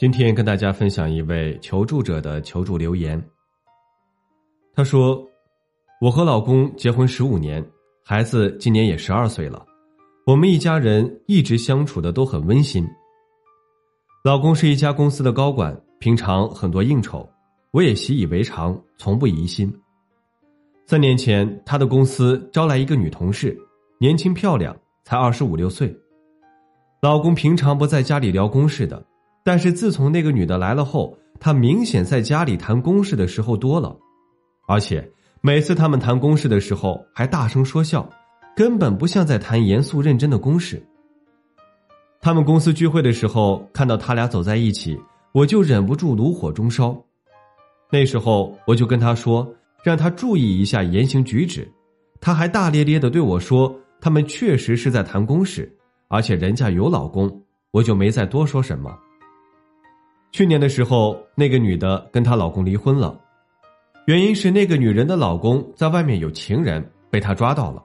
今天跟大家分享一位求助者的求助留言。他说：“我和老公结婚十五年，孩子今年也十二岁了，我们一家人一直相处的都很温馨。老公是一家公司的高管，平常很多应酬，我也习以为常，从不疑心。三年前，他的公司招来一个女同事，年轻漂亮，才二十五六岁。老公平常不在家里聊公事的。”但是自从那个女的来了后，他明显在家里谈公事的时候多了，而且每次他们谈公事的时候还大声说笑，根本不像在谈严肃认真的公事。他们公司聚会的时候，看到他俩走在一起，我就忍不住炉火中烧。那时候我就跟他说，让他注意一下言行举止，他还大咧咧的对我说，他们确实是在谈公事，而且人家有老公，我就没再多说什么。去年的时候，那个女的跟她老公离婚了，原因是那个女人的老公在外面有情人，被她抓到了。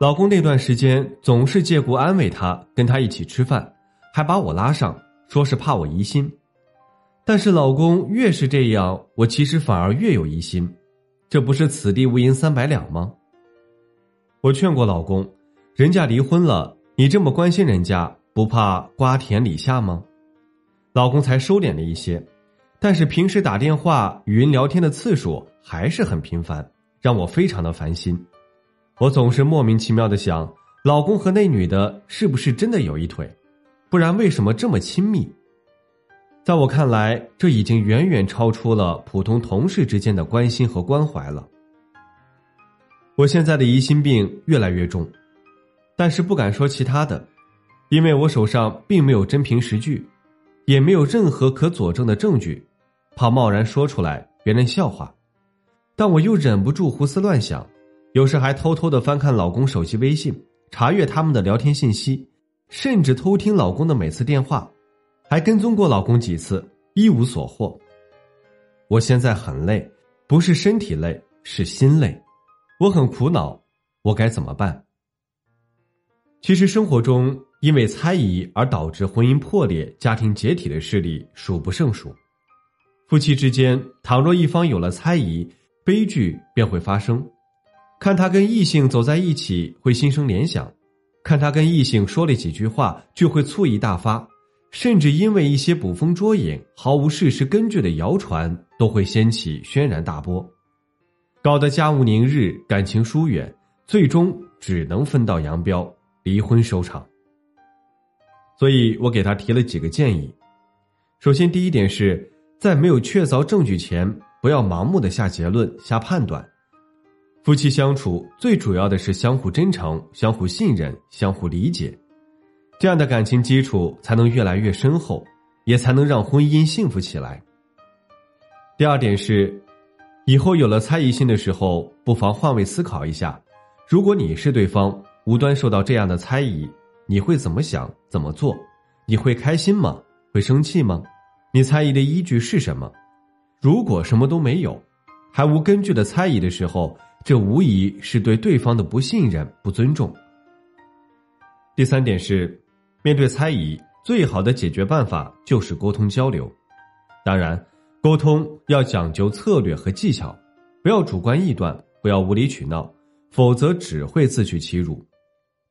老公那段时间总是借故安慰她，跟她一起吃饭，还把我拉上，说是怕我疑心。但是老公越是这样，我其实反而越有疑心，这不是此地无银三百两吗？我劝过老公，人家离婚了，你这么关心人家，不怕瓜田李下吗？老公才收敛了一些，但是平时打电话、语音聊天的次数还是很频繁，让我非常的烦心。我总是莫名其妙的想，老公和那女的是不是真的有一腿？不然为什么这么亲密？在我看来，这已经远远超出了普通同事之间的关心和关怀了。我现在的疑心病越来越重，但是不敢说其他的，因为我手上并没有真凭实据。也没有任何可佐证的证据，怕贸然说出来别人笑话，但我又忍不住胡思乱想，有时还偷偷的翻看老公手机微信，查阅他们的聊天信息，甚至偷听老公的每次电话，还跟踪过老公几次，一无所获。我现在很累，不是身体累，是心累，我很苦恼，我该怎么办？其实生活中。因为猜疑而导致婚姻破裂、家庭解体的事例数不胜数。夫妻之间，倘若一方有了猜疑，悲剧便会发生。看他跟异性走在一起，会心生联想；看他跟异性说了几句话，就会醋意大发；甚至因为一些捕风捉影、毫无事实根据的谣传，都会掀起轩然大波，搞得家务宁日、感情疏远，最终只能分道扬镳，离婚收场。所以我给他提了几个建议。首先，第一点是在没有确凿证据前，不要盲目的下结论、下判断。夫妻相处最主要的是相互真诚、相互信任、相互理解，这样的感情基础才能越来越深厚，也才能让婚姻幸福起来。第二点是，以后有了猜疑心的时候，不妨换位思考一下：如果你是对方，无端受到这样的猜疑。你会怎么想？怎么做？你会开心吗？会生气吗？你猜疑的依据是什么？如果什么都没有，还无根据的猜疑的时候，这无疑是对对方的不信任、不尊重。第三点是，面对猜疑，最好的解决办法就是沟通交流。当然，沟通要讲究策略和技巧，不要主观臆断，不要无理取闹，否则只会自取其辱。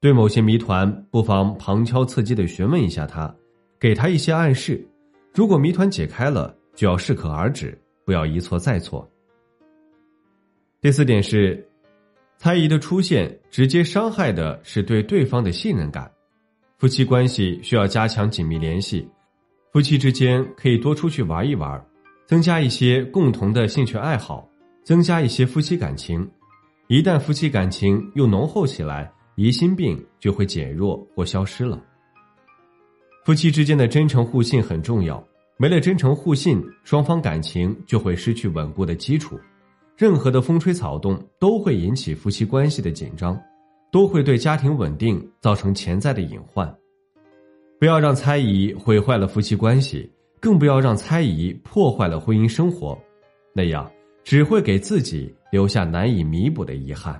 对某些谜团，不妨旁敲侧击的询问一下他，给他一些暗示。如果谜团解开了，就要适可而止，不要一错再错。第四点是，猜疑的出现直接伤害的是对对方的信任感。夫妻关系需要加强紧密联系，夫妻之间可以多出去玩一玩，增加一些共同的兴趣爱好，增加一些夫妻感情。一旦夫妻感情又浓厚起来。疑心病就会减弱或消失了。夫妻之间的真诚互信很重要，没了真诚互信，双方感情就会失去稳固的基础。任何的风吹草动都会引起夫妻关系的紧张，都会对家庭稳定造成潜在的隐患。不要让猜疑毁坏了夫妻关系，更不要让猜疑破坏了婚姻生活，那样只会给自己留下难以弥补的遗憾。